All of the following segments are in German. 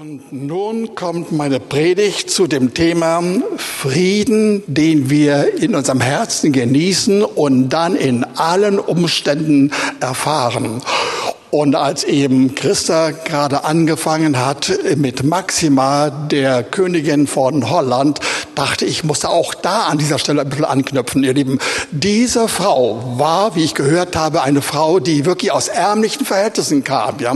Und nun kommt meine Predigt zu dem Thema Frieden, den wir in unserem Herzen genießen und dann in allen Umständen erfahren. Und als eben Christa gerade angefangen hat mit Maxima, der Königin von Holland, dachte ich, musste auch da an dieser Stelle ein bisschen anknüpfen, ihr Lieben. Diese Frau war, wie ich gehört habe, eine Frau, die wirklich aus ärmlichen Verhältnissen kam. Ja?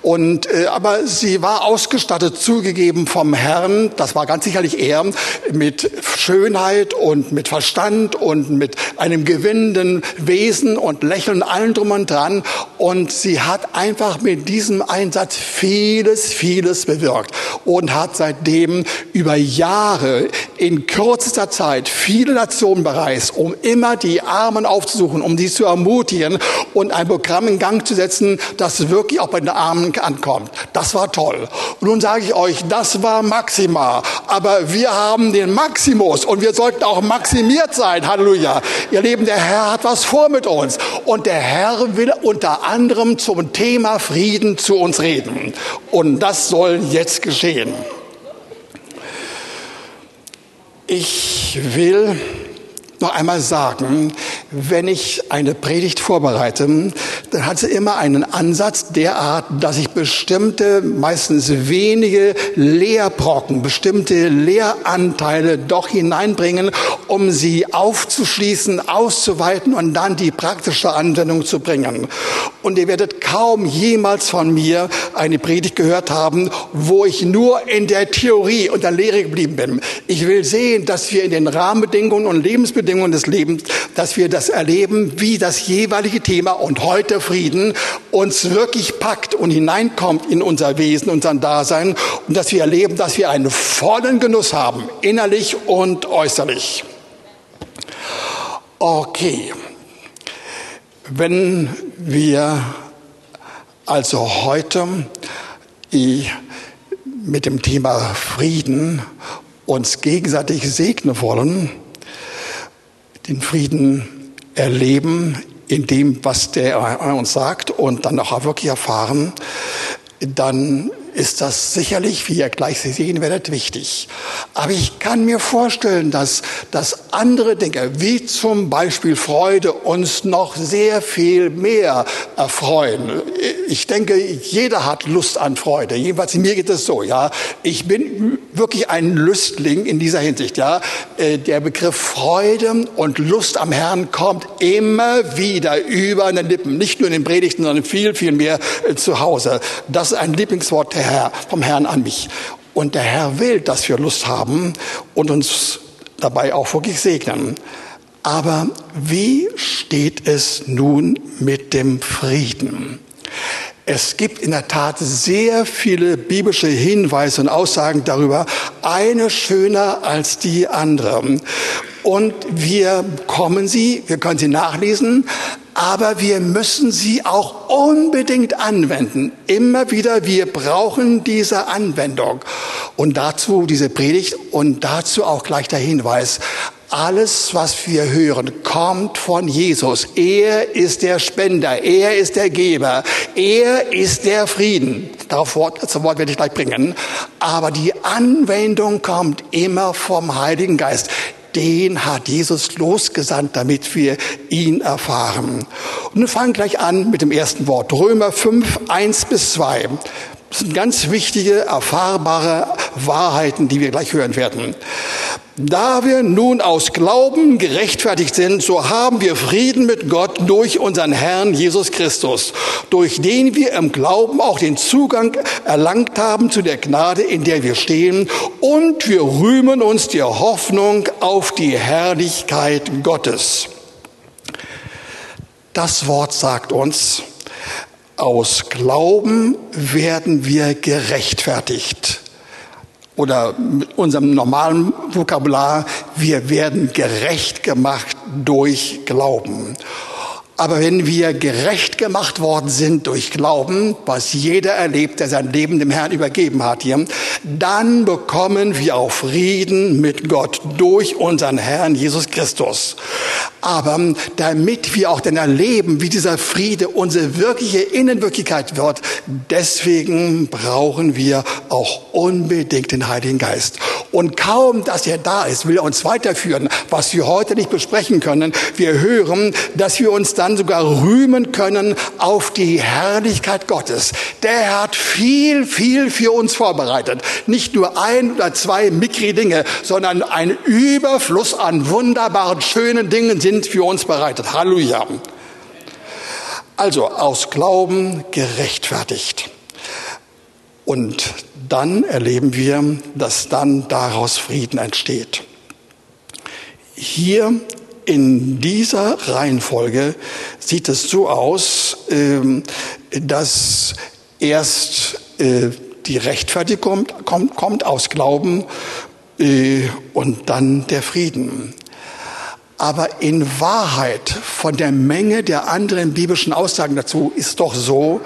Und, äh, aber sie war ausgestattet, zugegeben vom Herrn, das war ganz sicherlich er, mit Schönheit und mit Verstand und mit einem gewinnenden Wesen und Lächeln, allen drum und dran. Und sie hat einfach mit diesem Einsatz vieles, vieles bewirkt und hat seitdem über Jahre in kürzester Zeit viele Nationen bereist, um immer die Armen aufzusuchen, um sie zu ermutigen und ein Programm in Gang zu setzen, das wirklich auch bei den Armen ankommt. Das war toll. Und nun sage ich euch, das war Maxima. Aber wir haben den Maximus und wir sollten auch maximiert sein. Halleluja. Ihr Lieben, der Herr hat was vor mit uns. Und der Herr will unter anderem zum Thema Frieden zu uns reden. Und das soll jetzt geschehen. Ich will noch einmal sagen, wenn ich eine Predigt vorbereite, dann hat sie immer einen Ansatz derart, dass ich bestimmte, meistens wenige Lehrbrocken, bestimmte Lehranteile doch hineinbringen, um sie aufzuschließen, auszuweiten und dann die praktische Anwendung zu bringen. Und ihr werdet kaum jemals von mir eine Predigt gehört haben, wo ich nur in der Theorie und der Lehre geblieben bin. Ich will sehen, dass wir in den Rahmenbedingungen und Lebensbedingungen Bedingungen des Lebens, dass wir das erleben, wie das jeweilige Thema und heute Frieden uns wirklich packt und hineinkommt in unser Wesen, unseren Dasein und dass wir erleben, dass wir einen vollen Genuss haben, innerlich und äußerlich. Okay. Wenn wir also heute mit dem Thema Frieden uns gegenseitig segnen wollen, den Frieden erleben in dem, was der uns sagt und dann auch wirklich erfahren, dann ist das sicherlich, wie ihr gleich sehen werdet, wichtig. Aber ich kann mir vorstellen, dass, dass andere Dinge, wie zum Beispiel Freude, uns noch sehr viel mehr erfreuen. Ich denke, jeder hat Lust an Freude. Jedenfalls mir geht es so, ja. Ich bin wirklich ein Lüstling in dieser Hinsicht, ja. Äh, der Begriff Freude und Lust am Herrn kommt immer wieder über den Lippen. Nicht nur in den Predigten, sondern viel, viel mehr äh, zu Hause. Das ist ein Lieblingswort der Herr, vom Herrn an mich. Und der Herr will, dass wir Lust haben und uns dabei auch wirklich segnen. Aber wie steht es nun mit dem Frieden? Es gibt in der Tat sehr viele biblische Hinweise und Aussagen darüber, eine schöner als die andere. Und wir kommen sie, wir können sie nachlesen, aber wir müssen sie auch unbedingt anwenden. Immer wieder, wir brauchen diese Anwendung. Und dazu diese Predigt und dazu auch gleich der Hinweis. Alles, was wir hören, kommt von Jesus. Er ist der Spender, er ist der Geber, er ist der Frieden. Darauf Wort, zum Wort werde ich gleich bringen. Aber die Anwendung kommt immer vom Heiligen Geist den hat Jesus losgesandt, damit wir ihn erfahren. Und wir fangen gleich an mit dem ersten Wort. Römer 5, 1 bis 2. Das sind ganz wichtige, erfahrbare Wahrheiten, die wir gleich hören werden. Da wir nun aus Glauben gerechtfertigt sind, so haben wir Frieden mit Gott durch unseren Herrn Jesus Christus, durch den wir im Glauben auch den Zugang erlangt haben zu der Gnade, in der wir stehen, und wir rühmen uns der Hoffnung auf die Herrlichkeit Gottes. Das Wort sagt uns, aus Glauben werden wir gerechtfertigt oder mit unserem normalen Vokabular, wir werden gerecht gemacht durch Glauben. Aber wenn wir gerecht gemacht worden sind durch Glauben, was jeder erlebt, der sein Leben dem Herrn übergeben hat hier, dann bekommen wir auch Frieden mit Gott durch unseren Herrn Jesus Christus. Aber damit wir auch dann erleben, wie dieser Friede unsere wirkliche Innenwirklichkeit wird, deswegen brauchen wir auch unbedingt den Heiligen Geist. Und kaum, dass er da ist, will er uns weiterführen, was wir heute nicht besprechen können. Wir hören, dass wir uns dann sogar rühmen können auf die Herrlichkeit Gottes. Der hat viel, viel für uns vorbereitet. Nicht nur ein oder zwei mickri Dinge, sondern ein Überfluss an wunderbaren, schönen Dingen sind für uns bereitet. Halleluja. Also aus Glauben gerechtfertigt. Und dann erleben wir, dass dann daraus Frieden entsteht. Hier in dieser Reihenfolge sieht es so aus, ähm, dass erst äh, die Rechtfertigung kommt, kommt aus Glauben äh, und dann der Frieden. Aber in Wahrheit von der Menge der anderen biblischen Aussagen dazu ist doch so,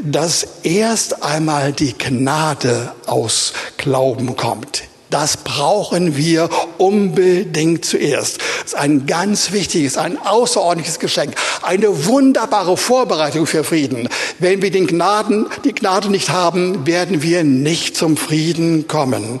dass erst einmal die Gnade aus Glauben kommt. Das brauchen wir unbedingt zuerst. Das ist ein ganz wichtiges, ein außerordentliches Geschenk, eine wunderbare Vorbereitung für Frieden. Wenn wir den Gnaden, die Gnade nicht haben, werden wir nicht zum Frieden kommen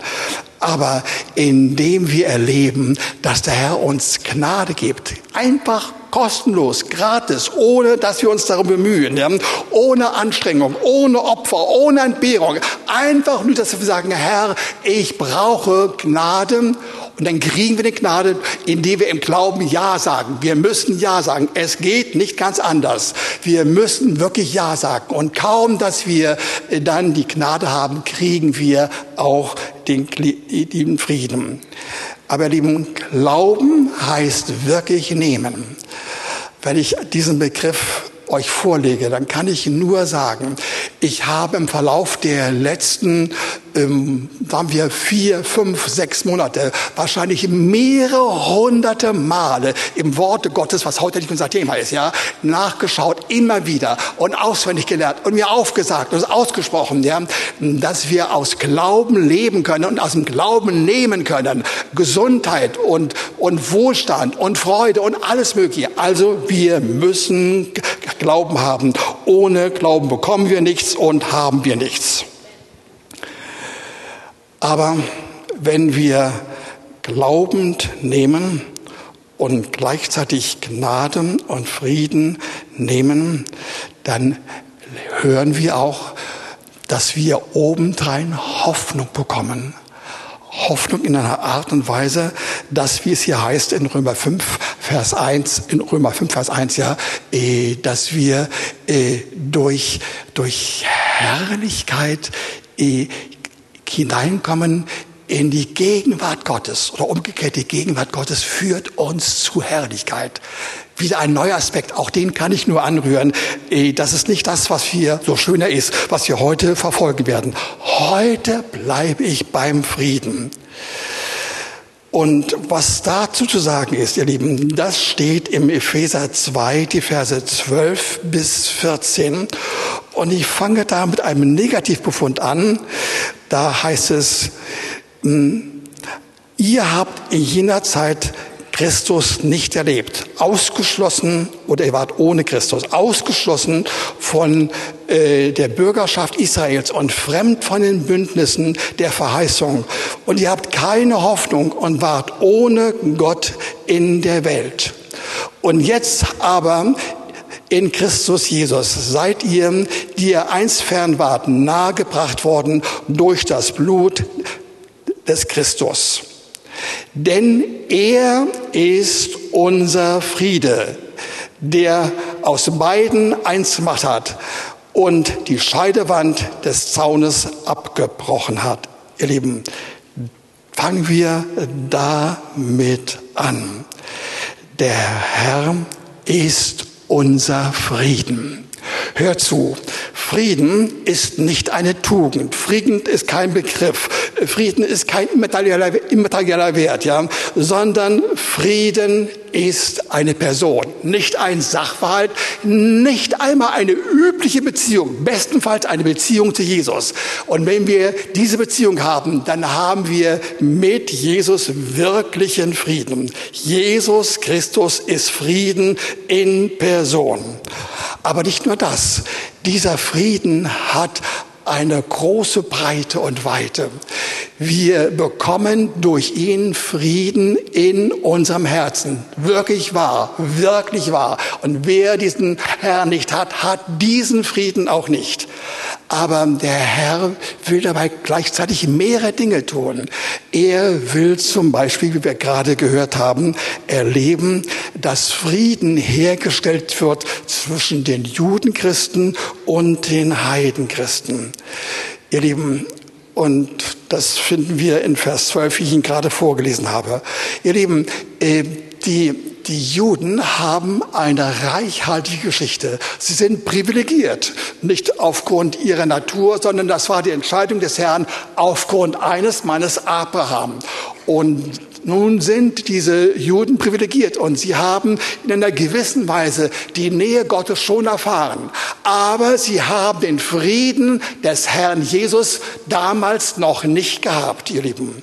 aber indem wir erleben, dass der Herr uns Gnade gibt. Einfach kostenlos, gratis, ohne dass wir uns darum bemühen, ja? ohne Anstrengung, ohne Opfer, ohne Entbehrung. Einfach nur, dass wir sagen, Herr, ich brauche Gnade und dann kriegen wir die Gnade, indem wir im Glauben Ja sagen. Wir müssen Ja sagen. Es geht nicht ganz anders. Wir müssen wirklich Ja sagen. Und kaum, dass wir dann die Gnade haben, kriegen wir auch den, den Frieden. Aber lieben, Glauben heißt wirklich nehmen. Wenn ich diesen Begriff euch vorlege, dann kann ich nur sagen, ich habe im Verlauf der letzten ähm, waren wir vier, fünf, sechs Monate, wahrscheinlich mehrere hunderte Male im Worte Gottes, was heute nicht unser Thema ist, ja, nachgeschaut, immer wieder und auswendig gelernt und mir aufgesagt und ausgesprochen, ja, dass wir aus Glauben leben können und aus dem Glauben nehmen können. Gesundheit und, und Wohlstand und Freude und alles Mögliche. Also wir müssen Glauben haben. Ohne Glauben bekommen wir nichts und haben wir nichts. Aber wenn wir glaubend nehmen und gleichzeitig Gnade und Frieden nehmen, dann hören wir auch, dass wir obendrein Hoffnung bekommen. Hoffnung in einer Art und Weise, dass, wie es hier heißt in Römer 5, Vers 1, in Römer 5, Vers 1, ja, äh, dass wir äh, durch, durch Herrlichkeit äh, hineinkommen in die Gegenwart Gottes oder umgekehrt die Gegenwart Gottes führt uns zu Herrlichkeit. Wieder ein neuer Aspekt, auch den kann ich nur anrühren. Eh, das ist nicht das, was hier so schöner ist, was wir heute verfolgen werden. Heute bleibe ich beim Frieden. Und was dazu zu sagen ist, ihr Lieben, das steht im Epheser 2, die Verse 12 bis 14. Und ich fange da mit einem Negativbefund an. Da heißt es, hm, ihr habt in jener Zeit Christus nicht erlebt, ausgeschlossen oder ihr wart ohne Christus, ausgeschlossen von äh, der Bürgerschaft Israels und fremd von den Bündnissen der Verheißung. Und ihr habt keine Hoffnung und wart ohne Gott in der Welt. Und jetzt aber in Christus Jesus seid ihr, die ihr einst fern wart, nahegebracht worden durch das Blut des Christus. Denn er ist unser Friede, der aus beiden eins gemacht hat und die Scheidewand des Zaunes abgebrochen hat. Ihr Lieben, fangen wir damit an. Der Herr ist unser Frieden. Hör zu, Frieden ist nicht eine Tugend. Frieden ist kein Begriff. Frieden ist kein immaterieller, Wert, ja, sondern Frieden ist eine Person, nicht ein Sachverhalt, nicht einmal eine übliche Beziehung, bestenfalls eine Beziehung zu Jesus. Und wenn wir diese Beziehung haben, dann haben wir mit Jesus wirklichen Frieden. Jesus Christus ist Frieden in Person. Aber nicht nur das. Dieser Frieden hat eine große Breite und Weite. Wir bekommen durch ihn Frieden in unserem Herzen. Wirklich wahr, wirklich wahr. Und wer diesen Herrn nicht hat, hat diesen Frieden auch nicht. Aber der Herr will dabei gleichzeitig mehrere Dinge tun. Er will zum Beispiel, wie wir gerade gehört haben, erleben, dass Frieden hergestellt wird zwischen den Judenchristen und den Heidenchristen. Ihr Lieben, und das finden wir in Vers 12, wie ich ihn gerade vorgelesen habe. Ihr Lieben, äh, die, die Juden haben eine reichhaltige Geschichte. Sie sind privilegiert, nicht aufgrund ihrer Natur, sondern das war die Entscheidung des Herrn aufgrund eines Mannes Abraham. Und nun sind diese Juden privilegiert und sie haben in einer gewissen Weise die Nähe Gottes schon erfahren. Aber sie haben den Frieden des Herrn Jesus damals noch nicht gehabt, ihr Lieben.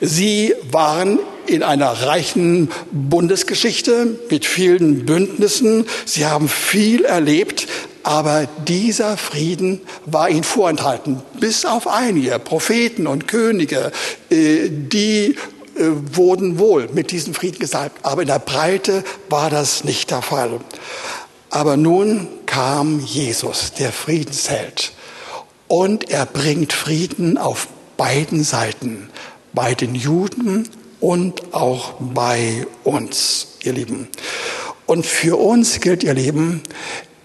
Sie waren in einer reichen Bundesgeschichte mit vielen Bündnissen. Sie haben viel erlebt, aber dieser Frieden war ihnen vorenthalten, bis auf einige Propheten und Könige, äh, die wurden wohl mit diesem Frieden gesalbt. Aber in der Breite war das nicht der Fall. Aber nun kam Jesus, der Friedensheld. Und er bringt Frieden auf beiden Seiten, bei den Juden und auch bei uns, ihr Lieben. Und für uns gilt, ihr Lieben,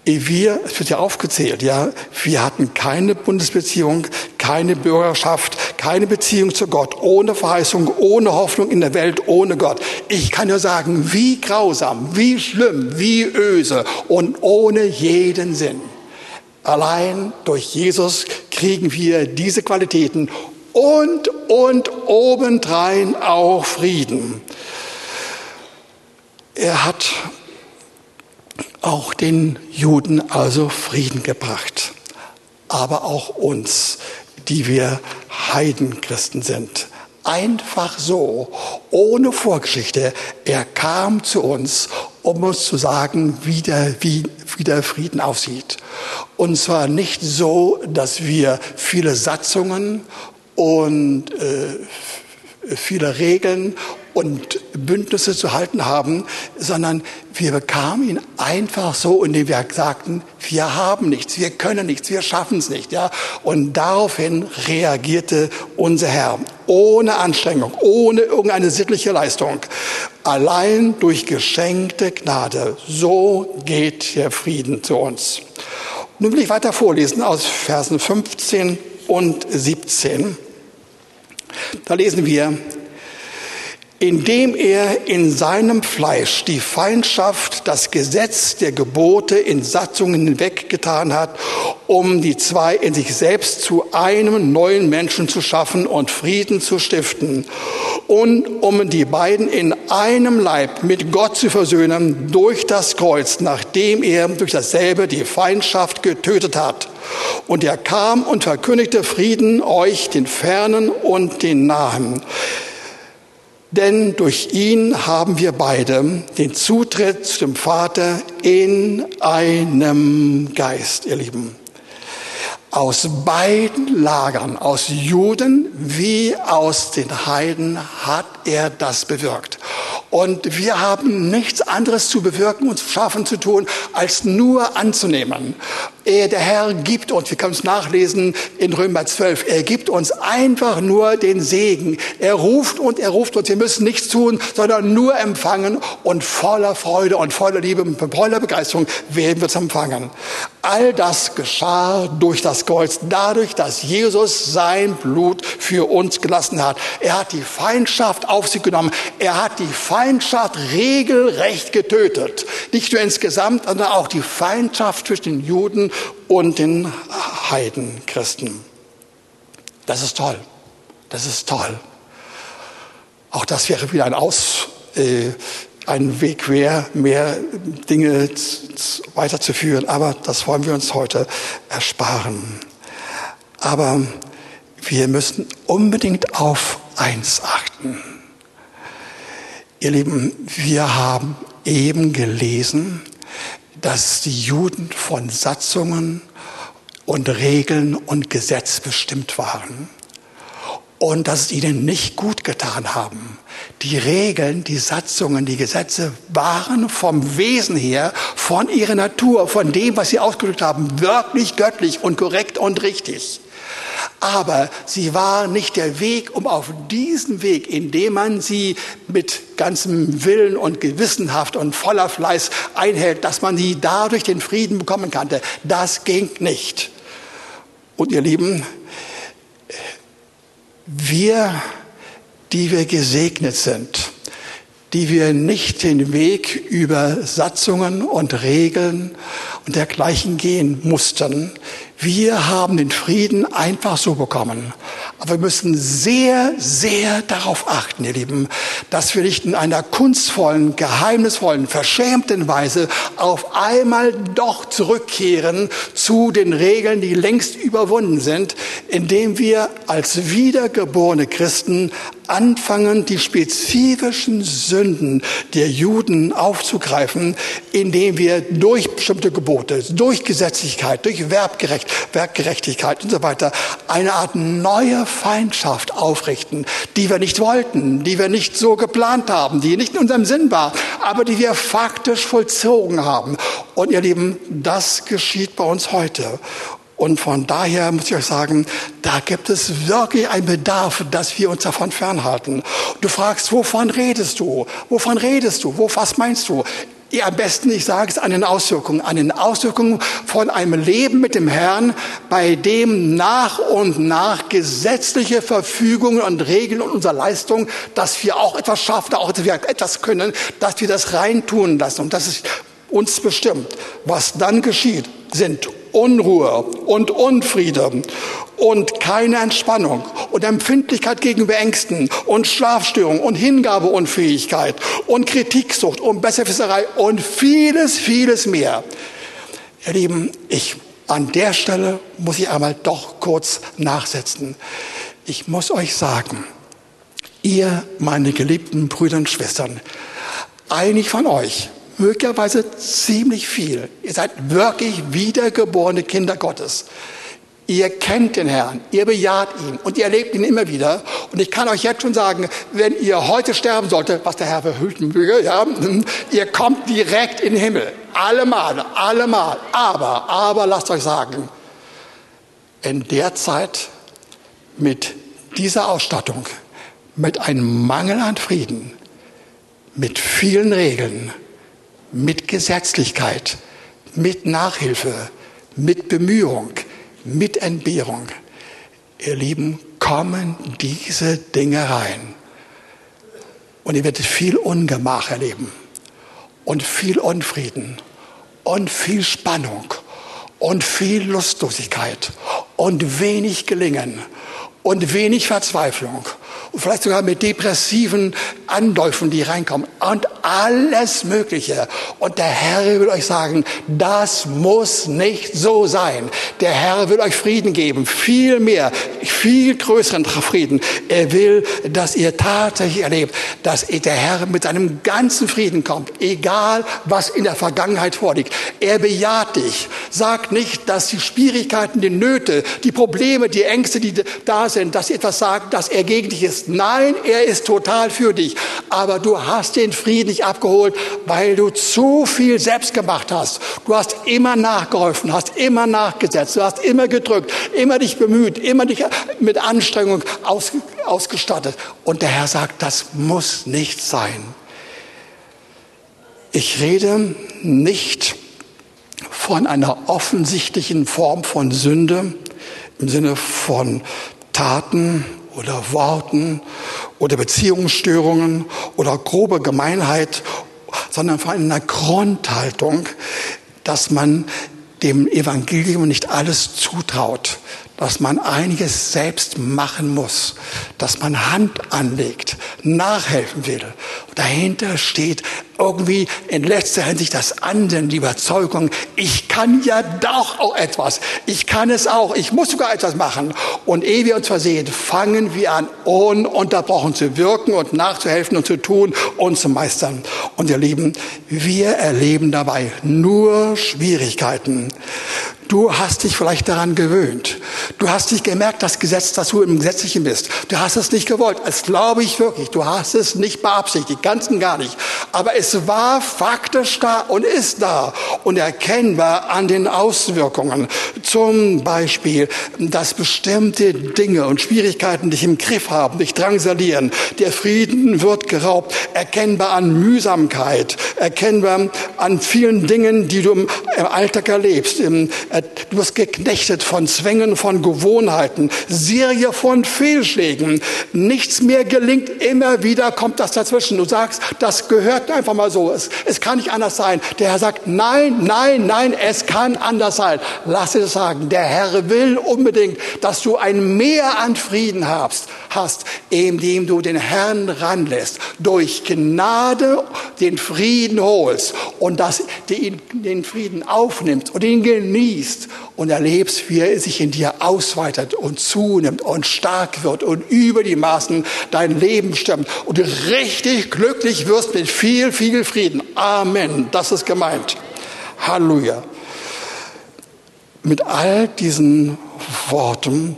wir, es wird ja aufgezählt, ja, wir hatten keine Bundesbeziehung, keine Bürgerschaft, keine Beziehung zu Gott, ohne Verheißung, ohne Hoffnung in der Welt, ohne Gott. Ich kann nur sagen, wie grausam, wie schlimm, wie öse und ohne jeden Sinn. Allein durch Jesus kriegen wir diese Qualitäten und, und obendrein auch Frieden. Er hat auch den Juden also Frieden gebracht, aber auch uns, die wir Heidenchristen sind. Einfach so, ohne Vorgeschichte. Er kam zu uns, um uns zu sagen, wie der, wie, wie der Frieden aussieht. Und zwar nicht so, dass wir viele Satzungen und äh, viele Regeln und Bündnisse zu halten haben, sondern wir bekamen ihn einfach so, indem wir sagten, wir haben nichts, wir können nichts, wir schaffen es nicht. Ja? Und daraufhin reagierte unser Herr ohne Anstrengung, ohne irgendeine sittliche Leistung, allein durch geschenkte Gnade. So geht der Frieden zu uns. Nun will ich weiter vorlesen aus Versen 15 und 17. Da lesen wir, indem er in seinem Fleisch die Feindschaft, das Gesetz der Gebote in Satzungen hinweggetan hat, um die zwei in sich selbst zu einem neuen Menschen zu schaffen und Frieden zu stiften und um die beiden in einem Leib mit Gott zu versöhnen durch das Kreuz, nachdem er durch dasselbe die Feindschaft getötet hat. Und er kam und verkündigte Frieden euch, den Fernen und den Nahen. Denn durch ihn haben wir beide den Zutritt zu dem Vater in einem Geist, ihr Lieben. Aus beiden Lagern, aus Juden wie aus den Heiden, hat er das bewirkt. Und wir haben nichts anderes zu bewirken und schaffen zu tun, als nur anzunehmen. Er, der Herr gibt uns, wir können es nachlesen in Römer 12, er gibt uns einfach nur den Segen. Er ruft und er ruft uns, wir müssen nichts tun, sondern nur empfangen und voller Freude und voller Liebe und voller Begeisterung werden wir es empfangen. All das geschah durch das Kreuz, dadurch, dass Jesus sein Blut für uns gelassen hat. Er hat die Feindschaft auf sich genommen. Er hat die Feindschaft regelrecht getötet. Nicht nur insgesamt, sondern auch die Feindschaft zwischen den Juden und den Heidenchristen. Das ist toll. Das ist toll. Auch das wäre wieder ein Aus, äh, ein Weg wäre, mehr Dinge weiterzuführen. Aber das wollen wir uns heute ersparen. Aber wir müssen unbedingt auf eins achten. Ihr Lieben, wir haben eben gelesen, dass die Juden von Satzungen und Regeln und Gesetz bestimmt waren und dass es ihnen nicht gut getan haben. Die Regeln, die Satzungen, die Gesetze waren vom Wesen her, von ihrer Natur, von dem, was sie ausgedrückt haben, wirklich göttlich und korrekt und richtig. Aber sie war nicht der Weg, um auf diesen Weg, indem man sie mit ganzem Willen und gewissenhaft und voller Fleiß einhält, dass man sie dadurch den Frieden bekommen konnte. Das ging nicht. Und ihr Lieben, wir, die wir gesegnet sind, die wir nicht den Weg über Satzungen und Regeln und dergleichen gehen mussten, wir haben den Frieden einfach so bekommen. Aber wir müssen sehr, sehr darauf achten, ihr Lieben, dass wir nicht in einer kunstvollen, geheimnisvollen, verschämten Weise auf einmal doch zurückkehren zu den Regeln, die längst überwunden sind, indem wir als wiedergeborene Christen anfangen, die spezifischen Sünden der Juden aufzugreifen, indem wir durch bestimmte Gebote, durch Gesetzlichkeit, durch Werbgerecht, Werkgerechtigkeit und so weiter eine Art neue Feindschaft aufrichten, die wir nicht wollten, die wir nicht so geplant haben, die nicht in unserem Sinn war, aber die wir faktisch vollzogen haben. Und ihr Lieben, das geschieht bei uns heute. Und von daher muss ich euch sagen, da gibt es wirklich einen Bedarf, dass wir uns davon fernhalten. Du fragst, wovon redest du? Wovon redest du? Wo, was meinst du? Ja, am besten, ich sage es an den Auswirkungen, an den Auswirkungen von einem Leben mit dem Herrn, bei dem nach und nach gesetzliche Verfügungen und Regeln und unsere Leistung, dass wir auch etwas schaffen, auch etwas können, dass wir das reintun lassen. Und das ist uns bestimmt. Was dann geschieht, sind Unruhe und Unfriede und keine Entspannung und Empfindlichkeit gegenüber Ängsten und Schlafstörung und Hingabeunfähigkeit und Kritiksucht und Besserwisserei und vieles, vieles mehr. Ihr Lieben, ich an der Stelle muss ich einmal doch kurz nachsetzen. Ich muss euch sagen, ihr, meine geliebten Brüder und Schwestern, einig von euch möglicherweise ziemlich viel. Ihr seid wirklich wiedergeborene Kinder Gottes. Ihr kennt den Herrn, ihr bejaht ihn und ihr erlebt ihn immer wieder. Und ich kann euch jetzt schon sagen, wenn ihr heute sterben solltet, was der Herr verhüten möge, ja, ihr kommt direkt in den Himmel. Allemal, allemal. Aber, aber lasst euch sagen, in der Zeit mit dieser Ausstattung, mit einem Mangel an Frieden, mit vielen Regeln, mit Gesetzlichkeit, mit Nachhilfe, mit Bemühung, mit Entbehrung. Ihr Lieben, kommen diese Dinge rein. Und ihr werdet viel Ungemach erleben und viel Unfrieden und viel Spannung und viel Lustlosigkeit und wenig Gelingen und wenig Verzweiflung und vielleicht sogar mit depressiven Anläufen, die reinkommen und alles Mögliche. Und der Herr will euch sagen, das muss nicht so sein. Der Herr will euch Frieden geben, viel mehr, viel größeren Frieden. Er will, dass ihr tatsächlich erlebt, dass der Herr mit seinem ganzen Frieden kommt, egal was in der Vergangenheit vorliegt. Er bejaht dich. Sagt nicht, dass die Schwierigkeiten, die Nöte, die Probleme, die Ängste, die da sind, dass sie etwas sagen, dass er gegen dich ist. Nein, er ist total für dich. Aber du hast den Frieden nicht abgeholt, weil du zu viel selbst gemacht hast. Du hast immer nachgeholfen, hast immer nachgesetzt, du hast immer gedrückt, immer dich bemüht, immer dich mit Anstrengung aus, ausgestattet. Und der Herr sagt, das muss nicht sein. Ich rede nicht von einer offensichtlichen Form von Sünde im Sinne von Taten oder Worten oder Beziehungsstörungen oder grobe Gemeinheit, sondern von einer Grundhaltung, dass man dem Evangelium nicht alles zutraut, dass man einiges selbst machen muss, dass man Hand anlegt, nachhelfen will. Und dahinter steht irgendwie in letzter Hinsicht das Anden, die Überzeugung, ich kann ja doch auch etwas. Ich kann es auch. Ich muss sogar etwas machen. Und ehe wir uns versehen, fangen wir an, ununterbrochen zu wirken und nachzuhelfen und zu tun und zu meistern. Und ihr Lieben, wir erleben dabei nur Schwierigkeiten. Du hast dich vielleicht daran gewöhnt. Du hast dich gemerkt, das Gesetz, dass du im Gesetzlichen bist. Du hast es nicht gewollt. Das glaube ich wirklich. Du hast es nicht beabsichtigt, ganz und gar nicht. Aber es war faktisch da und ist da und erkennbar an den Auswirkungen. Zum Beispiel, dass bestimmte Dinge und Schwierigkeiten dich im Griff haben, dich drangsalieren. Der Frieden wird geraubt. Erkennbar an Mühsamkeit. Erkennbar an vielen Dingen, die du im Alltag erlebst du wirst geknechtet von Zwängen, von Gewohnheiten, Serie von Fehlschlägen. Nichts mehr gelingt, immer wieder kommt das dazwischen. Du sagst, das gehört einfach mal so. Es, es kann nicht anders sein. Der Herr sagt, nein, nein, nein, es kann anders sein. Lass es sagen. Der Herr will unbedingt, dass du ein Mehr an Frieden hast, hast, indem du den Herrn ranlässt, durch Gnade den Frieden holst und dass den, den Frieden aufnimmst und ihn genießt und erlebst, wie er sich in dir ausweitet und zunimmt und stark wird und über die Maßen dein Leben stimmt und du richtig glücklich wirst mit viel, viel Frieden. Amen. Das ist gemeint. Halleluja. Mit all diesen Worten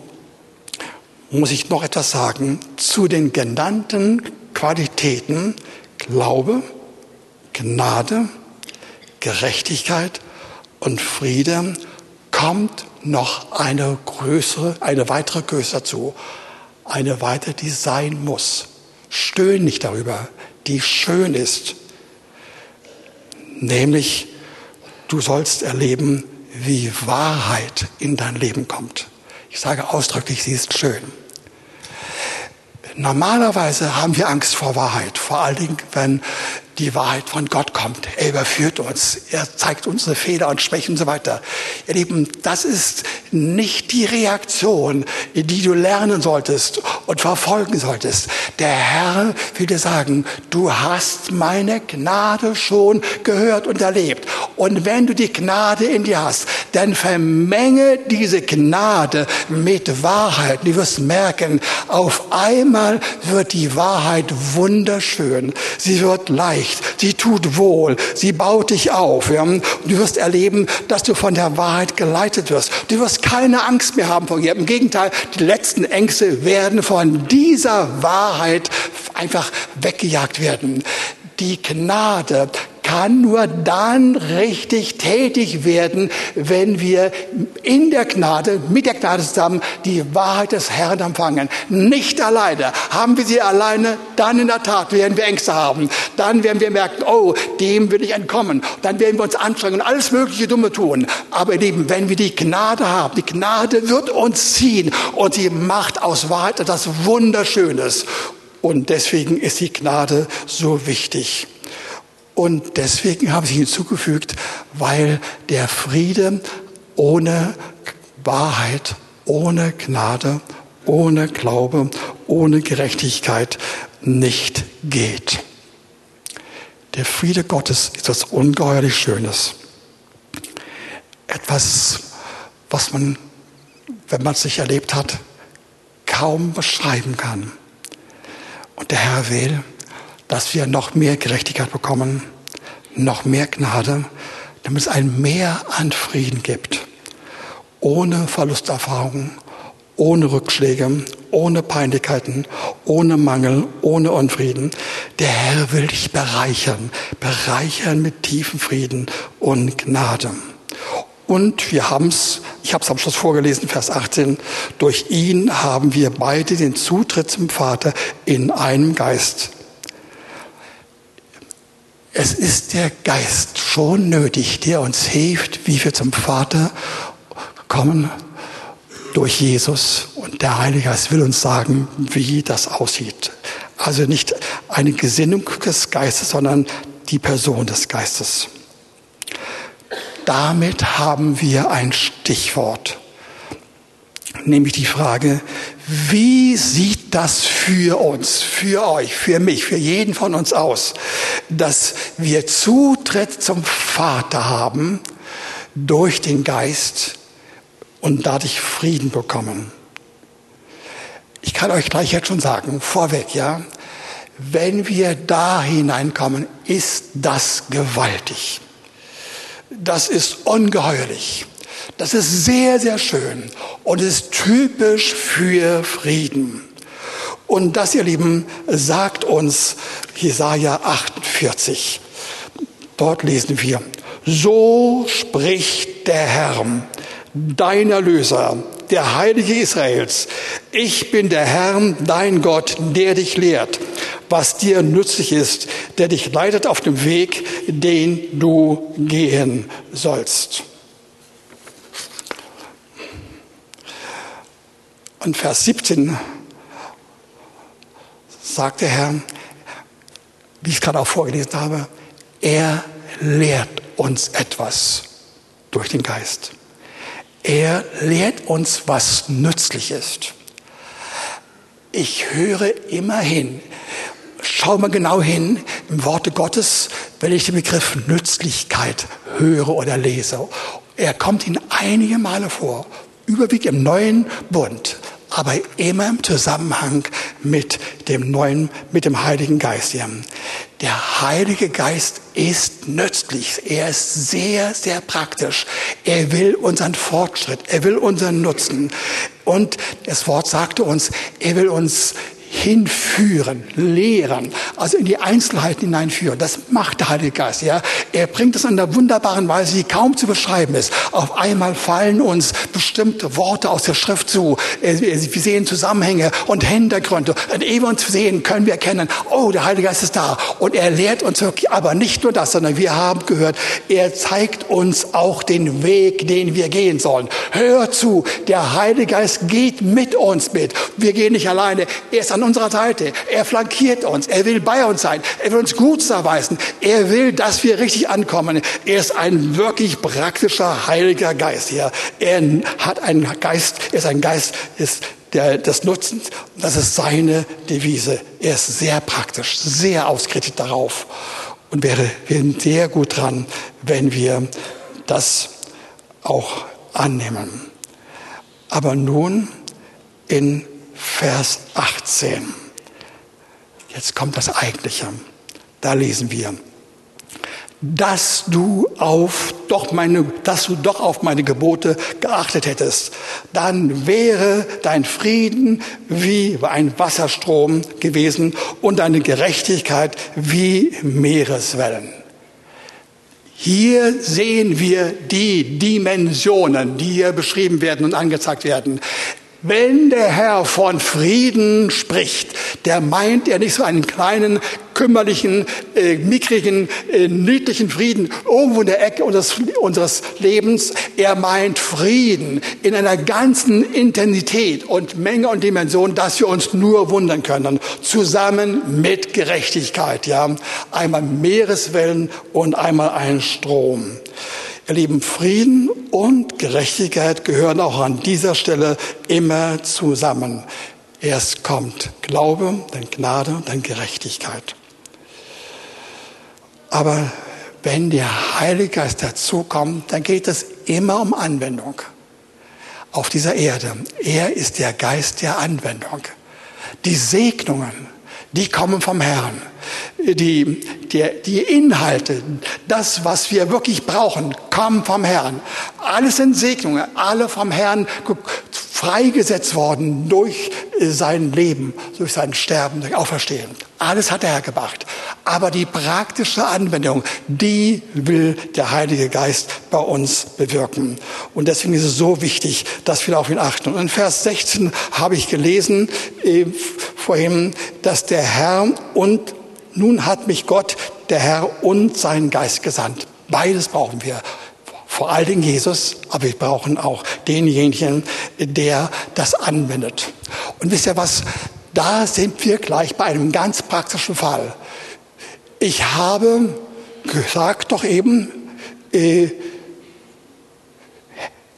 muss ich noch etwas sagen zu den genannten Qualitäten Glaube, Gnade, Gerechtigkeit und Friede kommt noch eine größere, eine weitere Größe dazu. Eine weitere, die sein muss. Stöhn nicht darüber, die schön ist. Nämlich, du sollst erleben, wie Wahrheit in dein Leben kommt. Ich sage ausdrücklich, sie ist schön. Normalerweise haben wir Angst vor Wahrheit, vor allen Dingen, wenn die Wahrheit von Gott kommt. Er überführt uns. Er zeigt unsere Fehler und Schwächen und so weiter. Ihr Lieben, das ist nicht die Reaktion, die du lernen solltest und verfolgen solltest. Der Herr will dir sagen, du hast meine Gnade schon gehört und erlebt. Und wenn du die Gnade in dir hast, dann vermenge diese Gnade mit Wahrheit. Du wirst merken, auf einmal wird die Wahrheit wunderschön. Sie wird leicht spricht. Sie tut wohl. Sie baut dich auf. Ja? Und du wirst erleben, dass du von der Wahrheit geleitet wirst. Du wirst keine Angst mehr haben vor ihr. Im Gegenteil, die letzten Ängste werden von dieser Wahrheit einfach weggejagt werden. Die Gnade kann nur dann richtig tätig werden, wenn wir in der Gnade, mit der Gnade zusammen die Wahrheit des Herrn empfangen. Nicht alleine. Haben wir sie alleine, dann in der Tat werden wir Ängste haben. Dann werden wir merken, oh, dem will ich entkommen. Dann werden wir uns anstrengen und alles mögliche Dumme tun. Aber ihr Lieben, wenn wir die Gnade haben, die Gnade wird uns ziehen und sie macht aus Wahrheit etwas Wunderschönes. Und deswegen ist die Gnade so wichtig. Und deswegen habe ich hinzugefügt, weil der Friede ohne Wahrheit, ohne Gnade, ohne Glaube, ohne Gerechtigkeit nicht geht. Der Friede Gottes ist etwas ungeheuerlich Schönes. Etwas, was man, wenn man es nicht erlebt hat, kaum beschreiben kann. Und der Herr will, dass wir noch mehr Gerechtigkeit bekommen, noch mehr Gnade, damit es ein Mehr an Frieden gibt. Ohne Verlusterfahrungen, ohne Rückschläge, ohne Peinlichkeiten, ohne Mangel, ohne Unfrieden. Der Herr will dich bereichern, bereichern mit tiefen Frieden und Gnade. Und wir haben es, ich habe es am Schluss vorgelesen, Vers 18, durch ihn haben wir beide den Zutritt zum Vater in einem Geist. Es ist der Geist schon nötig, der uns hilft, wie wir zum Vater kommen durch Jesus. Und der Heilige Geist will uns sagen, wie das aussieht. Also nicht eine Gesinnung des Geistes, sondern die Person des Geistes. Damit haben wir ein Stichwort, nämlich die Frage, wie sieht das für uns, für euch, für mich, für jeden von uns aus, dass wir Zutritt zum Vater haben durch den Geist und dadurch Frieden bekommen? Ich kann euch gleich jetzt schon sagen, vorweg, ja, wenn wir da hineinkommen, ist das gewaltig. Das ist ungeheuerlich. Das ist sehr, sehr schön und ist typisch für Frieden. Und das, ihr Lieben, sagt uns Jesaja 48. Dort lesen wir, so spricht der Herr, dein Erlöser, der Heilige Israels. Ich bin der Herr, dein Gott, der dich lehrt, was dir nützlich ist, der dich leitet auf dem Weg, den du gehen sollst. Und Vers 17 sagt der Herr, wie ich es gerade auch vorgelesen habe, er lehrt uns etwas durch den Geist. Er lehrt uns, was nützlich ist. Ich höre immer hin. Schau mal genau hin im Worte Gottes, wenn ich den Begriff Nützlichkeit höre oder lese. Er kommt in einige Male vor, überwiegend im neuen Bund aber immer im Zusammenhang mit dem neuen, mit dem Heiligen Geist. Der Heilige Geist ist nützlich. Er ist sehr, sehr praktisch. Er will unseren Fortschritt. Er will unseren Nutzen. Und das Wort sagte uns, er will uns hinführen, lehren, also in die Einzelheiten hineinführen. Das macht der Heilige Geist. Ja, er bringt es in einer wunderbaren Weise, die kaum zu beschreiben ist. Auf einmal fallen uns bestimmte Worte aus der Schrift zu. Wir sehen Zusammenhänge und Hintergründe. Und ehe wir uns sehen, können wir erkennen, oh, der Heilige Geist ist da. Und er lehrt uns wirklich, aber nicht nur das, sondern wir haben gehört, er zeigt uns auch den Weg, den wir gehen sollen. Hör zu, der Heilige Geist geht mit uns mit. Wir gehen nicht alleine. Er ist an unserer Seite. Er flankiert uns. Er will bei uns sein. Er will uns Gutes erweisen. Er will, dass wir richtig ankommen. Er ist ein wirklich praktischer Heiliger Geist. Ja. Er hat einen Geist, er ist ein Geist ist der, des Nutzens. Das ist seine Devise. Er ist sehr praktisch, sehr ausgerichtet darauf. Und wäre, sehr gut dran, wenn wir das auch annehmen. Aber nun in Vers 18. Jetzt kommt das Eigentliche. Da lesen wir, dass du auf doch meine, dass du doch auf meine Gebote geachtet hättest, dann wäre dein Frieden wie ein Wasserstrom gewesen und deine Gerechtigkeit wie Meereswellen. Hier sehen wir die Dimensionen, die hier beschrieben werden und angezeigt werden. Wenn der Herr von Frieden spricht, der meint er nicht so einen kleinen, kümmerlichen, äh, mickrigen, äh, niedlichen Frieden irgendwo in der Ecke unseres, unseres Lebens. Er meint Frieden in einer ganzen Intensität und Menge und Dimension, dass wir uns nur wundern können. Zusammen mit Gerechtigkeit, ja. Einmal Meereswellen und einmal ein Strom. Ihr Lieben, Frieden und Gerechtigkeit gehören auch an dieser Stelle immer zusammen. Erst kommt Glaube, dann Gnade, dann Gerechtigkeit. Aber wenn der Heilige Geist dazukommt, dann geht es immer um Anwendung auf dieser Erde. Er ist der Geist der Anwendung. Die Segnungen, die kommen vom Herrn die, die, die Inhalte, das, was wir wirklich brauchen, kommen vom Herrn. Alles sind Segnungen, alle vom Herrn freigesetzt worden durch sein Leben, durch sein Sterben, durch Auferstehen. Alles hat er hergebracht. Aber die praktische Anwendung, die will der Heilige Geist bei uns bewirken. Und deswegen ist es so wichtig, dass wir auf achten. Und in Vers 16 habe ich gelesen äh, vorhin, dass der Herr und nun hat mich Gott der Herr und seinen Geist gesandt. Beides brauchen wir. Vor allen Dingen Jesus, aber wir brauchen auch denjenigen, der das anwendet. Und wisst ihr was? Da sind wir gleich bei einem ganz praktischen Fall. Ich habe gesagt doch eben, äh,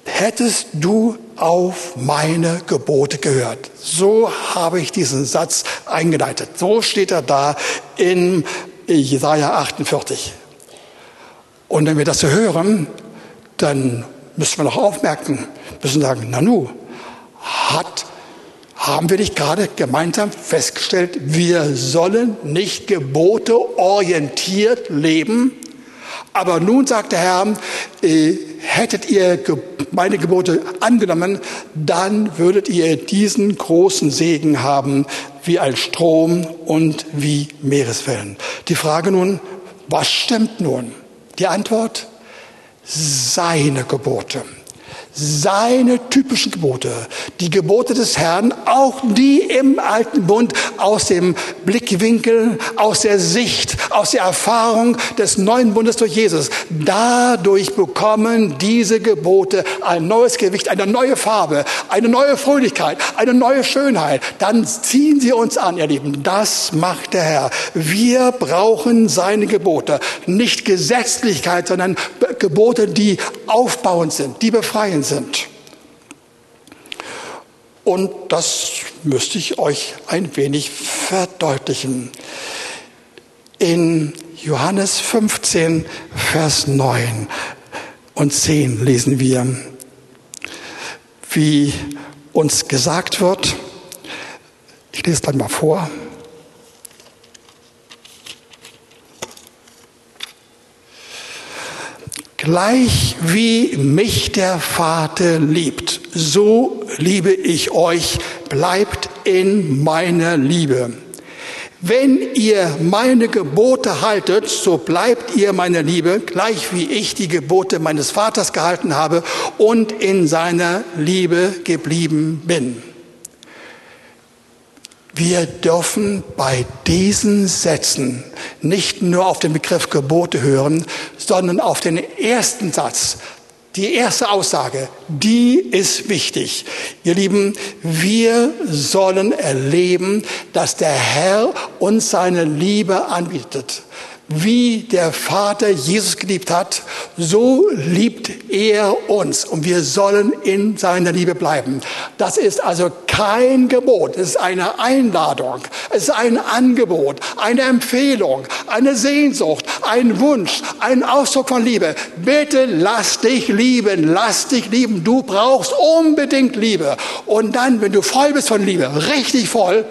hättest du auf meine Gebote gehört. So habe ich diesen Satz eingeleitet. So steht er da in Jesaja 48. Und wenn wir das so hören, dann müssen wir noch aufmerken, müssen sagen, Nanu, hat, haben wir nicht gerade gemeinsam festgestellt, wir sollen nicht Gebote orientiert leben? Aber nun sagt der Herr, äh, hättet ihr meine Gebote angenommen, dann würdet ihr diesen großen Segen haben wie ein Strom und wie Meereswellen. Die Frage nun, was stimmt nun? Die Antwort, seine Gebote seine typischen Gebote, die Gebote des Herrn, auch die im alten Bund aus dem Blickwinkel, aus der Sicht, aus der Erfahrung des neuen Bundes durch Jesus. Dadurch bekommen diese Gebote ein neues Gewicht, eine neue Farbe, eine neue Fröhlichkeit, eine neue Schönheit. Dann ziehen sie uns an, ihr Lieben. Das macht der Herr. Wir brauchen seine Gebote. Nicht Gesetzlichkeit, sondern Gebote, die aufbauend sind, die befreiend sind. Und das müsste ich euch ein wenig verdeutlichen. In Johannes 15, Vers 9 und 10 lesen wir, wie uns gesagt wird, ich lese dann mal vor, Gleich wie mich der Vater liebt, so liebe ich euch, bleibt in meiner Liebe. Wenn ihr meine Gebote haltet, so bleibt ihr meine Liebe, gleich wie ich die Gebote meines Vaters gehalten habe und in seiner Liebe geblieben bin. Wir dürfen bei diesen Sätzen nicht nur auf den Begriff Gebote hören, sondern auf den ersten Satz. Die erste Aussage, die ist wichtig. Ihr Lieben, wir sollen erleben, dass der Herr uns seine Liebe anbietet. Wie der Vater Jesus geliebt hat, so liebt er uns und wir sollen in seiner Liebe bleiben. Das ist also kein Gebot, es ist eine Einladung, es ist ein Angebot, eine Empfehlung, eine Sehnsucht, ein Wunsch, ein Ausdruck von Liebe. Bitte lass dich lieben, lass dich lieben. Du brauchst unbedingt Liebe. Und dann, wenn du voll bist von Liebe, richtig voll,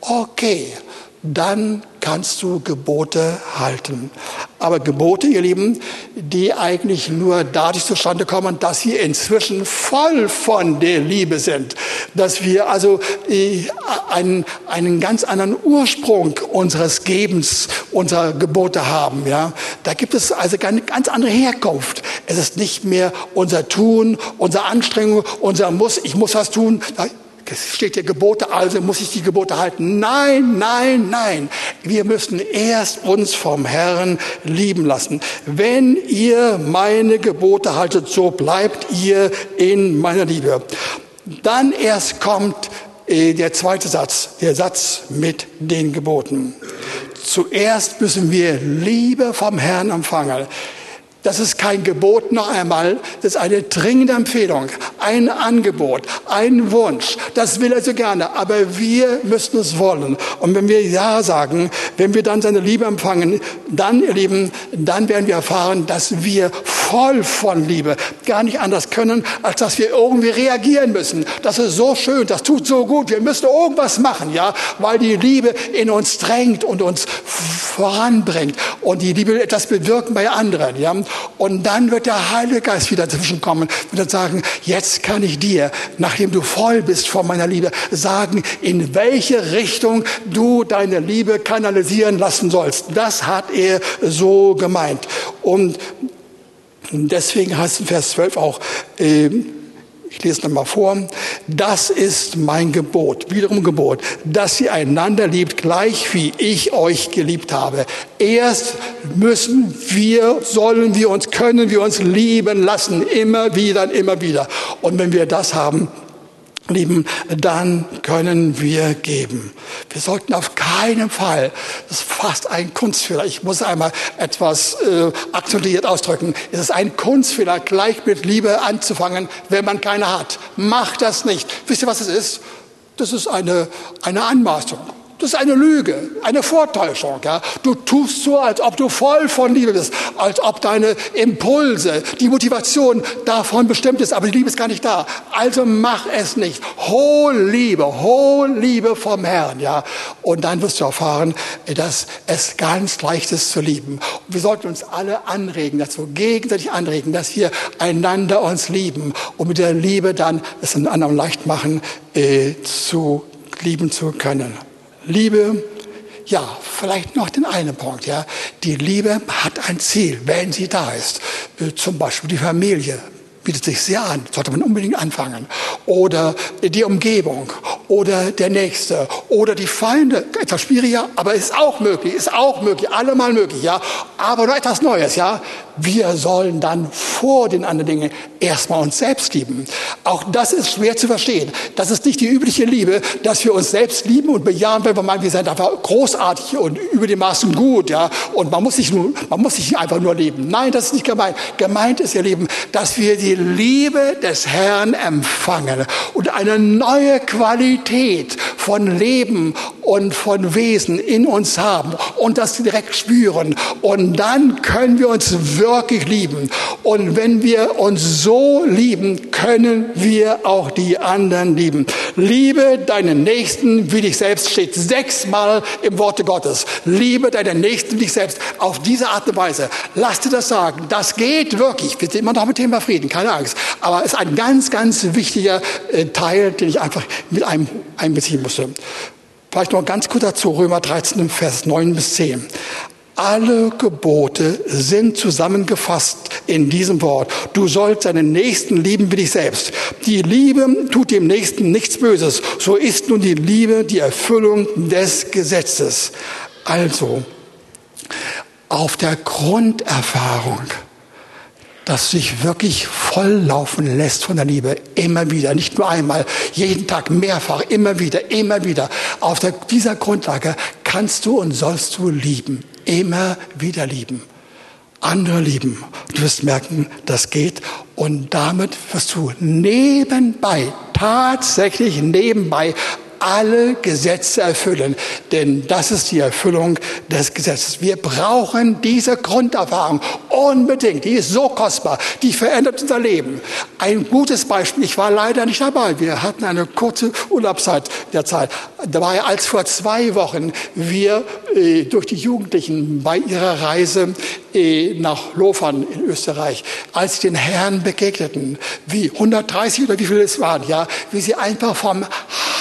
okay, dann kannst du Gebote halten. Aber Gebote, ihr Lieben, die eigentlich nur dadurch zustande kommen, dass wir inzwischen voll von der Liebe sind. Dass wir also äh, einen, einen ganz anderen Ursprung unseres Gebens, unserer Gebote haben. Ja? Da gibt es also eine ganz andere Herkunft. Es ist nicht mehr unser Tun, unsere Anstrengung, unser Muss, ich muss was tun es steht hier Gebote, also muss ich die Gebote halten. Nein, nein, nein. Wir müssen erst uns vom Herrn lieben lassen. Wenn ihr meine Gebote haltet, so bleibt ihr in meiner Liebe. Dann erst kommt äh, der zweite Satz, der Satz mit den Geboten. Zuerst müssen wir Liebe vom Herrn empfangen. Das ist kein Gebot noch einmal, das ist eine dringende Empfehlung, ein Angebot, ein Wunsch. Das will er so gerne, aber wir müssen es wollen. Und wenn wir Ja sagen, wenn wir dann seine Liebe empfangen, dann, ihr Lieben, dann werden wir erfahren, dass wir voll von Liebe gar nicht anders können, als dass wir irgendwie reagieren müssen. Das ist so schön, das tut so gut, wir müssen irgendwas machen, ja, weil die Liebe in uns drängt und uns voranbringt und die Liebe etwas bewirken bei anderen, ja. Und dann wird der Heilige Geist wieder zwischenkommen und dann sagen, jetzt kann ich dir, nachdem du voll bist von meiner Liebe, sagen, in welche Richtung du deine Liebe kanalisieren lassen sollst. Das hat er so gemeint. Und deswegen heißt in Vers 12 auch, äh, Ich lese nochmal vor. Das ist mein Gebot, wiederum Gebot, dass ihr einander liebt, gleich wie ich euch geliebt habe. Erst müssen wir, sollen wir uns, können wir uns lieben lassen, immer wieder und immer wieder. Und wenn wir das haben, Lieben, dann können wir geben. Wir sollten auf keinen Fall, das ist fast ein Kunstfehler, ich muss einmal etwas äh, akzentuiert ausdrücken, es ist ein Kunstfehler, gleich mit Liebe anzufangen, wenn man keine hat. Macht das nicht. Wisst ihr, was es ist? Das ist eine, eine Anmaßung. Das ist eine Lüge, eine Vortäuschung. Ja? Du tust so, als ob du voll von Liebe bist, als ob deine Impulse, die Motivation davon bestimmt ist, aber die Liebe ist gar nicht da. Also mach es nicht. Hol Liebe, hol Liebe vom Herrn. Ja? Und dann wirst du erfahren, dass es ganz leicht ist zu lieben. Und wir sollten uns alle anregen, dazu gegenseitig anregen, dass wir einander uns lieben und mit der Liebe dann es den anderen leicht machen, äh, zu lieben zu können. Liebe, ja, vielleicht noch den einen Punkt, ja. Die Liebe hat ein Ziel, wenn sie da ist. Äh, zum Beispiel die Familie bietet sich sehr an, sollte man unbedingt anfangen. Oder die Umgebung oder der Nächste oder die Feinde. Etwas schwieriger, aber ist auch möglich, ist auch möglich, allemal möglich, ja. Aber noch etwas Neues, ja. Wir sollen dann vor den anderen Dingen erstmal uns selbst lieben. Auch das ist schwer zu verstehen. Das ist nicht die übliche Liebe, dass wir uns selbst lieben und bejahen, wenn wir meinen, wir sind einfach großartig und über die Maßen gut, ja. Und man muss sich nur, man muss sich einfach nur lieben. Nein, das ist nicht gemeint. Gemeint ist, ihr Lieben, dass wir die Liebe des Herrn empfangen und eine neue Qualität von Leben und von Wesen in uns haben und das direkt spüren. Und dann können wir uns wirklich lieben. Und wenn wir uns so lieben, können wir auch die anderen lieben. Liebe deinen Nächsten wie dich selbst steht sechsmal im Worte Gottes. Liebe deinen Nächsten wie dich selbst auf diese Art und Weise. Lass dir das sagen. Das geht wirklich. Wir sind immer noch mit Thema Frieden, keine Angst. Aber es ist ein ganz, ganz wichtiger äh, Teil, den ich einfach mit einem einbeziehen musste. Vielleicht noch ganz kurz dazu, Römer 13, Vers 9 bis 10. Alle Gebote sind zusammengefasst in diesem Wort. Du sollst deinen Nächsten lieben wie dich selbst. Die Liebe tut dem Nächsten nichts Böses. So ist nun die Liebe die Erfüllung des Gesetzes. Also, auf der Grunderfahrung das sich wirklich volllaufen lässt von der Liebe, immer wieder, nicht nur einmal, jeden Tag, mehrfach, immer wieder, immer wieder. Auf der, dieser Grundlage kannst du und sollst du lieben, immer wieder lieben, andere lieben. Du wirst merken, das geht und damit wirst du nebenbei, tatsächlich nebenbei alle Gesetze erfüllen. Denn das ist die Erfüllung des Gesetzes. Wir brauchen diese Grunderfahrung unbedingt. Die ist so kostbar. Die verändert unser Leben. Ein gutes Beispiel. Ich war leider nicht dabei. Wir hatten eine kurze Urlaubszeit der Zeit. Dabei, als vor zwei Wochen wir äh, durch die Jugendlichen bei ihrer Reise äh, nach Lofern in Österreich, als sie den Herrn begegneten, wie 130 oder wie viele es waren, ja, wie sie einfach vom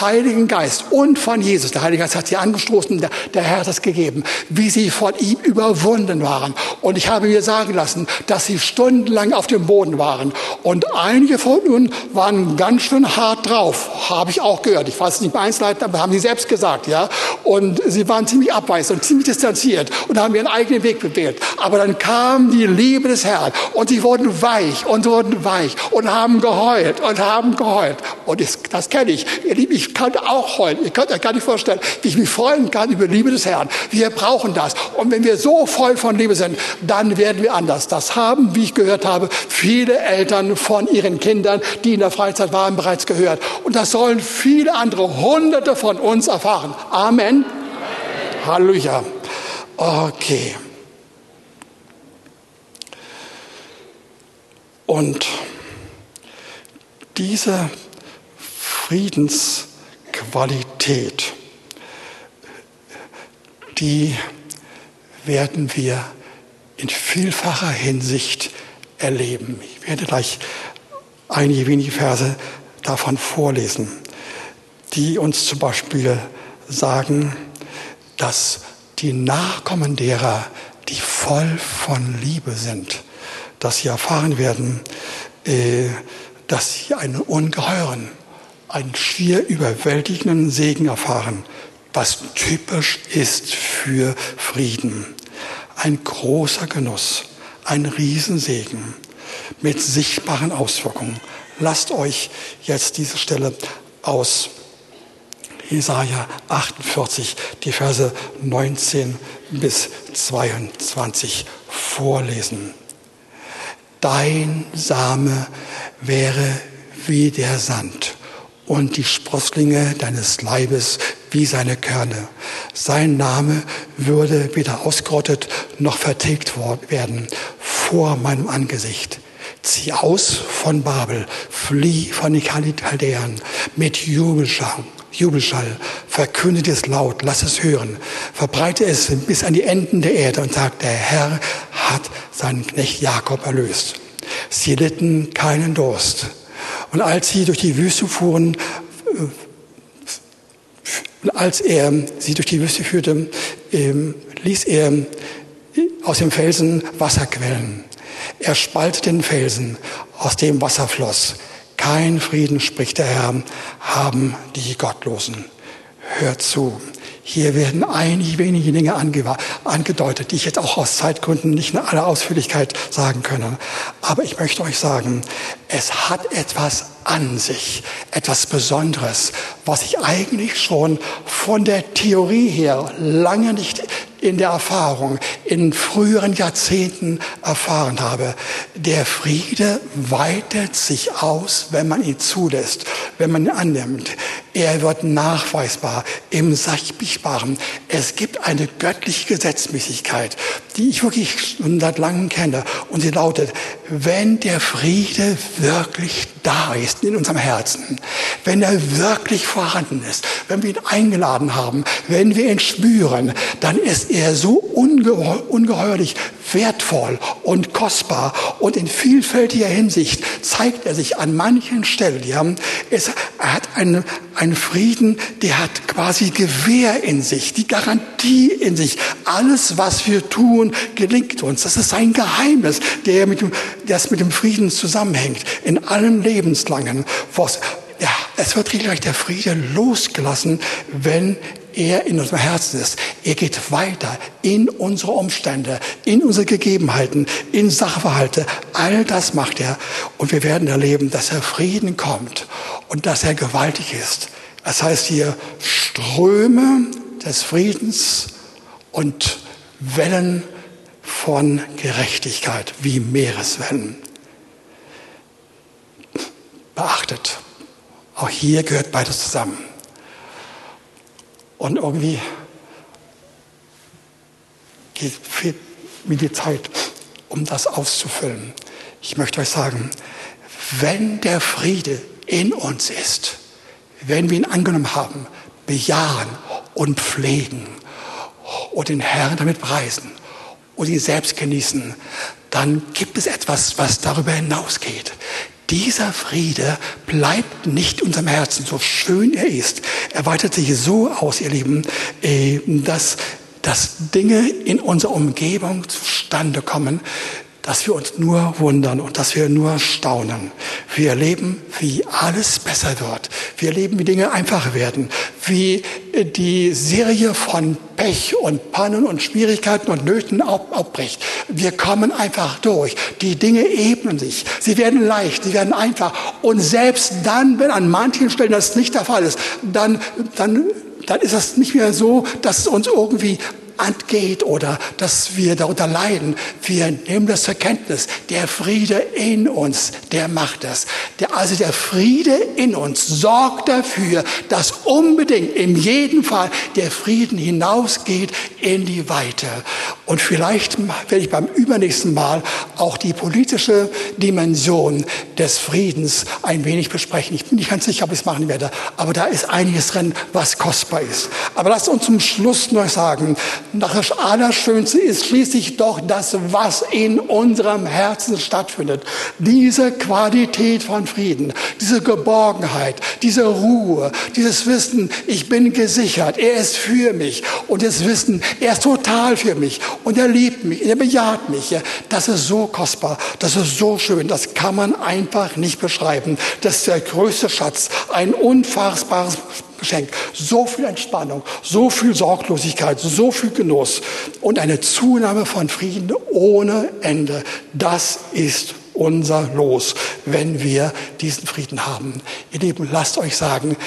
Heiligen Geist und von Jesus, der Heilige Geist hat sie angestoßen, der, der Herr hat es gegeben, wie sie von ihm überwunden waren. Und ich habe mir sagen lassen, dass sie stundenlang auf dem Boden waren. Und einige von ihnen waren ganz schön hart drauf, habe ich auch gehört. Ich weiß es nicht bei Einzelheiten, aber haben sie selbst gesagt, ja. Und sie waren ziemlich abweisend und ziemlich distanziert und haben ihren eigenen Weg gewählt. Aber dann kam die Liebe des Herrn und sie wurden weich und wurden weich und haben geheult und haben geheult. Und das, das kenne ich. Ihr Lieben, ich kann auch heulen. Ihr könnt euch gar nicht vorstellen, wie ich mich freuen kann über die Liebe des Herrn. Wir brauchen das. Und wenn wir so voll von Liebe sind, dann werden wir anders. Das haben, wie ich gehört habe, viele Eltern von ihren Kindern, die in der Freizeit waren, bereits gehört. Und das sollen viele andere, hunderte von uns erfahren. Amen. Amen. Halleluja. Okay. Und diese Friedensqualität, die werden wir in vielfacher Hinsicht erleben. Ich werde gleich einige wenige Verse davon vorlesen, die uns zum Beispiel sagen, dass die Nachkommen derer, die voll von Liebe sind, dass sie erfahren werden, äh, dass sie einen ungeheuren, einen schier überwältigenden Segen erfahren, was typisch ist für Frieden. Ein großer Genuss, ein Riesensegen mit sichtbaren Auswirkungen. Lasst euch jetzt diese Stelle aus Jesaja 48, die Verse 19 bis 22 vorlesen. Dein Same wäre wie der Sand und die Sprosslinge deines Leibes wie seine Körner. Sein Name würde weder ausgerottet noch vertilgt werden vor meinem Angesicht. Zieh aus von Babel, flieh von den Chaldäern mit Jubelschau Jubelschall, verkündet es laut, lass es hören, verbreite es bis an die Enden der Erde und sagt, der Herr hat seinen Knecht Jakob erlöst. Sie litten keinen Durst. Und als sie durch die Wüste fuhren, äh, als er sie durch die Wüste führte, ähm, ließ er aus dem Felsen Wasserquellen. Er spaltete den Felsen, aus dem Wasser floss. Kein Frieden, spricht der Herr, haben die Gottlosen. Hört zu. Hier werden einige wenige Dinge angedeutet, die ich jetzt auch aus Zeitgründen nicht in aller Ausführlichkeit sagen können. Aber ich möchte euch sagen, es hat etwas an sich, etwas Besonderes, was ich eigentlich schon von der Theorie her lange nicht in der Erfahrung in früheren Jahrzehnten erfahren habe. Der Friede weitet sich aus, wenn man ihn zulässt, wenn man ihn annimmt. Er wird nachweisbar im Sichtbaren. Es gibt eine göttliche Gesetzmäßigkeit, die ich wirklich schon seit langem kenne. Und sie lautet, wenn der Friede wirklich da ist in unserem Herzen, wenn er wirklich vorhanden ist, wenn wir ihn eingeladen haben, wenn wir ihn spüren, dann ist er so ungeheuer, ungeheuerlich wertvoll und kostbar und in vielfältiger Hinsicht zeigt er sich an manchen Stellen. Ja, es, er hat einen, einen Frieden, der hat quasi Gewähr in sich, die Garantie in sich. Alles, was wir tun, gelingt uns. Das ist ein Geheimnis, der mit dem, das mit dem Frieden zusammenhängt. In allen Lebenslangen. Was, ja, es wird regelrecht der Friede losgelassen, wenn er in unserem Herzen ist. Er geht weiter in unsere Umstände, in unsere Gegebenheiten, in Sachverhalte. All das macht er. Und wir werden erleben, dass er Frieden kommt und dass er gewaltig ist. Das heißt hier Ströme des Friedens und Wellen von Gerechtigkeit wie Meereswellen. Beachtet, auch hier gehört beides zusammen. Und irgendwie fehlt mir die Zeit, um das auszufüllen. Ich möchte euch sagen, wenn der Friede in uns ist, wenn wir ihn angenommen haben, bejahen und pflegen und den Herrn damit preisen und ihn selbst genießen, dann gibt es etwas, was darüber hinausgeht. Dieser Friede bleibt nicht unserem Herzen, so schön er ist. Er weitet sich so aus, ihr Lieben, äh, dass, dass Dinge in unserer Umgebung zustande kommen, dass wir uns nur wundern und dass wir nur staunen. Wir erleben, wie alles besser wird. Wir erleben, wie Dinge einfacher werden, wie die Serie von Pech und Pannen und Schwierigkeiten und Nöten abbricht. Wir kommen einfach durch. Die Dinge ebnen sich. Sie werden leicht, sie werden einfach. Und selbst dann, wenn an manchen Stellen das nicht der Fall ist, dann, dann dann ist es nicht mehr so, dass es uns irgendwie angeht oder dass wir darunter leiden. Wir nehmen das zur Kenntnis. Der Friede in uns, der macht das. Der, also der Friede in uns sorgt dafür, dass unbedingt in jedem Fall der Frieden hinausgeht in die Weite. Und vielleicht werde ich beim übernächsten Mal auch die politische Dimension des Friedens ein wenig besprechen. Ich bin nicht ganz sicher, ob ich es machen werde, aber da ist einiges drin, was kostbar ist. Aber lasst uns zum Schluss noch sagen, Das Allerschönste ist schließlich doch das, was in unserem Herzen stattfindet. Diese Qualität von Frieden, diese Geborgenheit, diese Ruhe, dieses Wissen, ich bin gesichert, er ist für mich und das Wissen, er ist total für mich und er liebt mich, er bejaht mich. Das ist so kostbar, das ist so schön, das kann man einfach nicht beschreiben. Das ist der größte Schatz, ein unfassbares Geschenk. So viel Entspannung, so viel Sorglosigkeit, so viel Genuss und eine Zunahme von Frieden ohne Ende. Das ist unser Los, wenn wir diesen Frieden haben. Ihr Lieben, lasst euch sagen,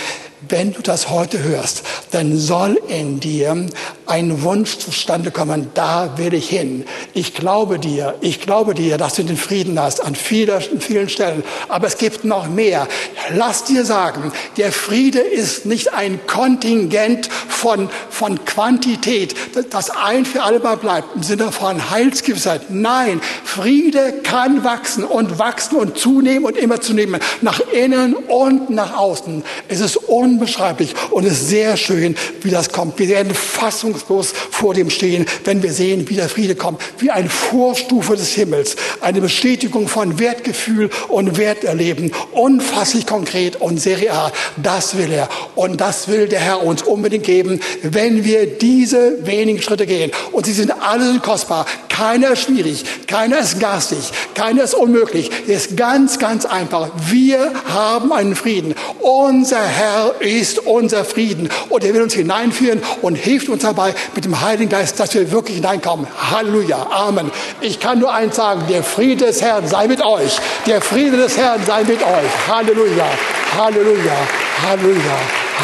wenn du das heute hörst, dann soll in dir ein Wunsch zustande kommen, da will ich hin. Ich glaube dir, ich glaube dir, dass du den Frieden hast an vielen, vielen Stellen. Aber es gibt noch mehr. Lass dir sagen, der Friede ist nicht ein Kontingent von, von Quantität, das ein für alle mal bleibt, im Sinne von Heilsgewissheit. Nein, Friede kann wachsen und wachsen und zunehmen und immer zunehmen, nach innen und nach außen. Es ist un unbeschreiblich und es ist sehr schön, wie das kommt. Wir werden fassungslos vor dem stehen, wenn wir sehen, wie der Friede kommt, wie eine Vorstufe des Himmels, eine Bestätigung von Wertgefühl und Werterleben, unfasslich konkret und sehr real. Das will er und das will der Herr uns unbedingt geben, wenn wir diese wenigen Schritte gehen. Und sie sind alle kostbar. Keiner ist schwierig, keiner ist garstig, keiner ist unmöglich. Es ist ganz, ganz einfach. Wir haben einen Frieden. Unser Herr ist unser Frieden. Und er will uns hineinführen und hilft uns dabei mit dem Heiligen Geist, dass wir wirklich hineinkommen. Halleluja. Amen. Ich kann nur eins sagen. Der Friede des Herrn sei mit euch. Der Friede des Herrn sei mit euch. Halleluja. Halleluja. Halleluja.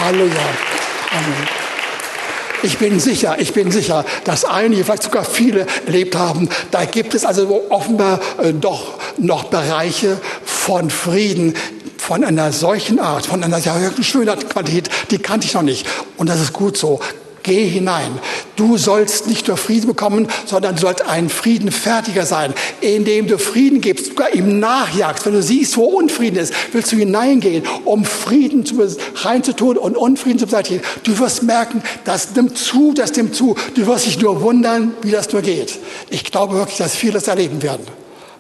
Halleluja. Amen. Ich bin sicher, ich bin sicher, dass einige, vielleicht sogar viele erlebt haben. Da gibt es also offenbar äh, doch noch Bereiche von Frieden, von einer solchen Art, von einer solchen Schönheitsqualität, die kannte ich noch nicht. Und das ist gut so. Geh hinein. Du sollst nicht nur Frieden bekommen, sondern du sollst ein Friedenfertiger sein, indem du Frieden gibst, sogar ihm nachjagst. Wenn du siehst, wo Unfrieden ist, willst du hineingehen, um Frieden zu, reinzutun und Unfrieden zu beseitigen. Du wirst merken, das nimmt zu, das nimmt zu. Du wirst dich nur wundern, wie das nur geht. Ich glaube wirklich, dass viele das erleben werden.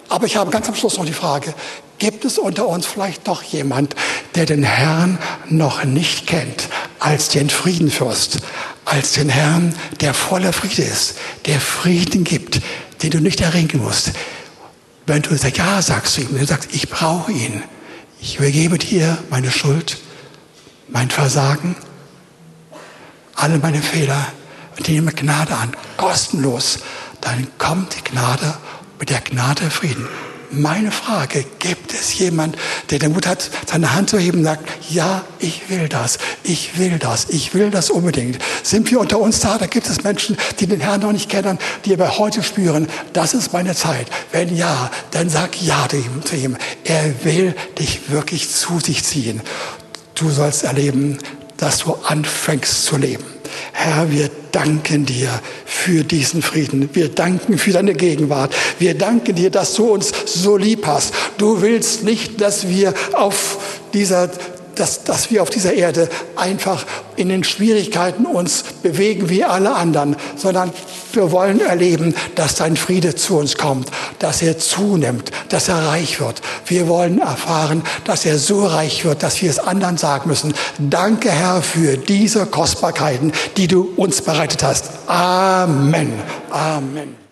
Aber ich habe ganz am Schluss noch die Frage, gibt es unter uns vielleicht doch jemand, der den Herrn noch nicht kennt als den Friedenfürst, als den Herrn, der voller Friede ist, der Frieden gibt, den du nicht erringen musst. Wenn du ja, sagst du ihm, du sagst, ich brauche ihn. Ich übergebe dir meine Schuld, mein Versagen, alle meine Fehler und nehme Gnade an, kostenlos. Dann kommt die Gnade mit der Gnade Frieden. Meine Frage, gibt es jemand, der den Mut hat, seine Hand zu heben und sagt, ja, ich will das, ich will das, ich will das unbedingt. Sind wir unter uns da? Da gibt es Menschen, die den Herrn noch nicht kennen, die aber heute spüren, das ist meine Zeit. Wenn ja, dann sag ja zu ihm. Er will dich wirklich zu sich ziehen. Du sollst erleben, dass du anfängst zu leben. Herr, wir danken dir für diesen Frieden. Wir danken für deine Gegenwart. Wir danken dir, dass du uns so lieb hast. Du willst nicht, dass wir auf dieser dass, dass wir auf dieser Erde einfach in den Schwierigkeiten uns bewegen wie alle anderen, sondern wir wollen erleben, dass dein Friede zu uns kommt, dass er zunimmt, dass er reich wird. Wir wollen erfahren, dass er so reich wird, dass wir es anderen sagen müssen. Danke, Herr, für diese Kostbarkeiten, die du uns bereitet hast. Amen. Amen.